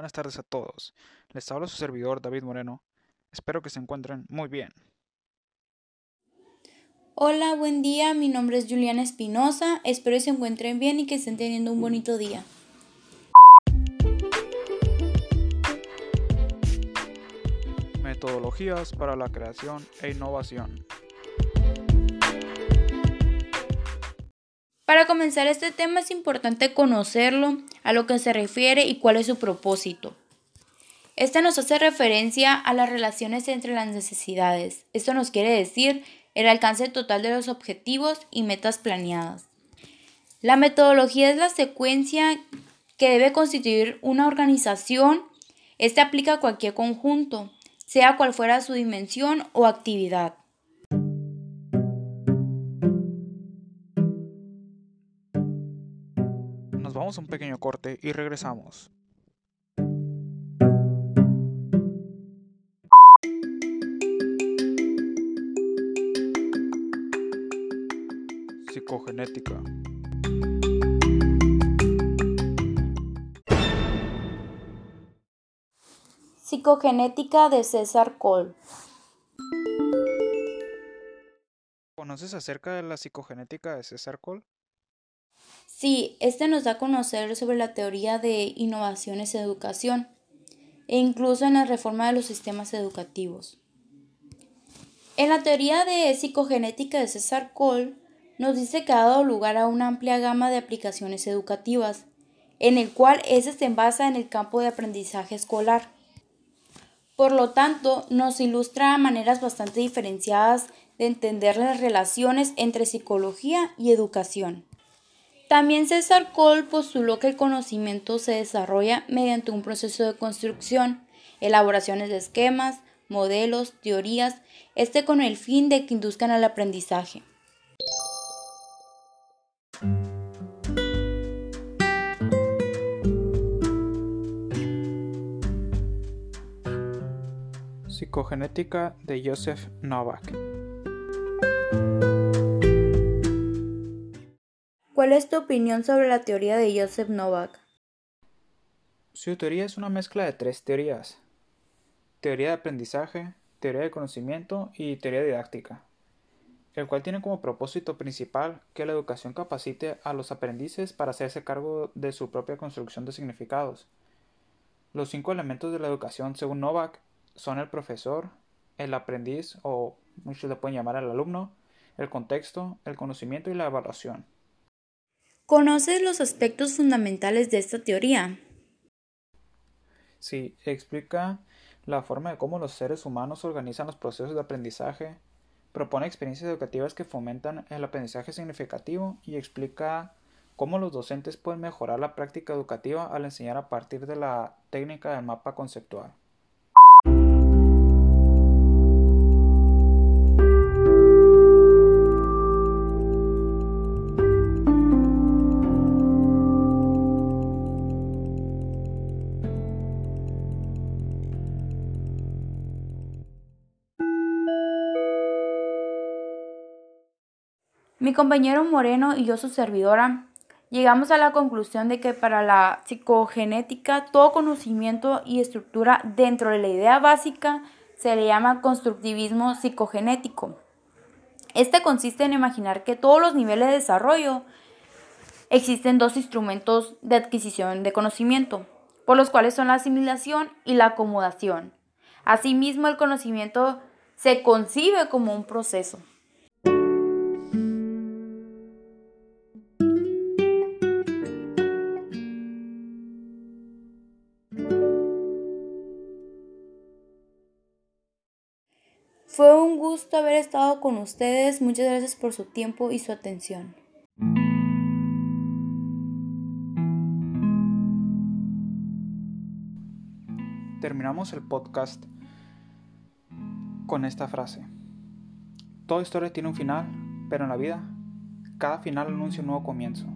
Buenas tardes a todos. Les habla su servidor David Moreno. Espero que se encuentren muy bien. Hola, buen día. Mi nombre es Juliana Espinosa. Espero que se encuentren bien y que estén teniendo un bonito día. Metodologías para la creación e innovación. Para comenzar este tema es importante conocerlo, a lo que se refiere y cuál es su propósito. Este nos hace referencia a las relaciones entre las necesidades. Esto nos quiere decir el alcance total de los objetivos y metas planeadas. La metodología es la secuencia que debe constituir una organización. Este aplica a cualquier conjunto, sea cual fuera su dimensión o actividad. Vamos a un pequeño corte y regresamos. Psicogenética. Psicogenética de César Cole. ¿Conoces acerca de la psicogenética de César Cole? Sí, este nos da a conocer sobre la teoría de innovaciones en educación e incluso en la reforma de los sistemas educativos. En la teoría de psicogenética de César Cole nos dice que ha dado lugar a una amplia gama de aplicaciones educativas, en el cual ese se basa en el campo de aprendizaje escolar. Por lo tanto, nos ilustra maneras bastante diferenciadas de entender las relaciones entre psicología y educación. También César Cole postuló que el conocimiento se desarrolla mediante un proceso de construcción, elaboraciones de esquemas, modelos, teorías, este con el fin de que induzcan al aprendizaje. Psicogenética de Joseph Novak. ¿Cuál es tu opinión sobre la teoría de Joseph Novak? Su teoría es una mezcla de tres teorías. Teoría de aprendizaje, teoría de conocimiento y teoría didáctica, el cual tiene como propósito principal que la educación capacite a los aprendices para hacerse cargo de su propia construcción de significados. Los cinco elementos de la educación, según Novak, son el profesor, el aprendiz o muchos le pueden llamar al alumno, el contexto, el conocimiento y la evaluación. ¿Conoces los aspectos fundamentales de esta teoría? Sí, explica la forma de cómo los seres humanos organizan los procesos de aprendizaje, propone experiencias educativas que fomentan el aprendizaje significativo y explica cómo los docentes pueden mejorar la práctica educativa al enseñar a partir de la técnica del mapa conceptual. Mi compañero Moreno y yo, su servidora, llegamos a la conclusión de que para la psicogenética todo conocimiento y estructura dentro de la idea básica se le llama constructivismo psicogenético. Este consiste en imaginar que todos los niveles de desarrollo existen dos instrumentos de adquisición de conocimiento, por los cuales son la asimilación y la acomodación. Asimismo, el conocimiento se concibe como un proceso. Fue un gusto haber estado con ustedes. Muchas gracias por su tiempo y su atención. Terminamos el podcast con esta frase. Toda historia tiene un final, pero en la vida cada final anuncia un nuevo comienzo.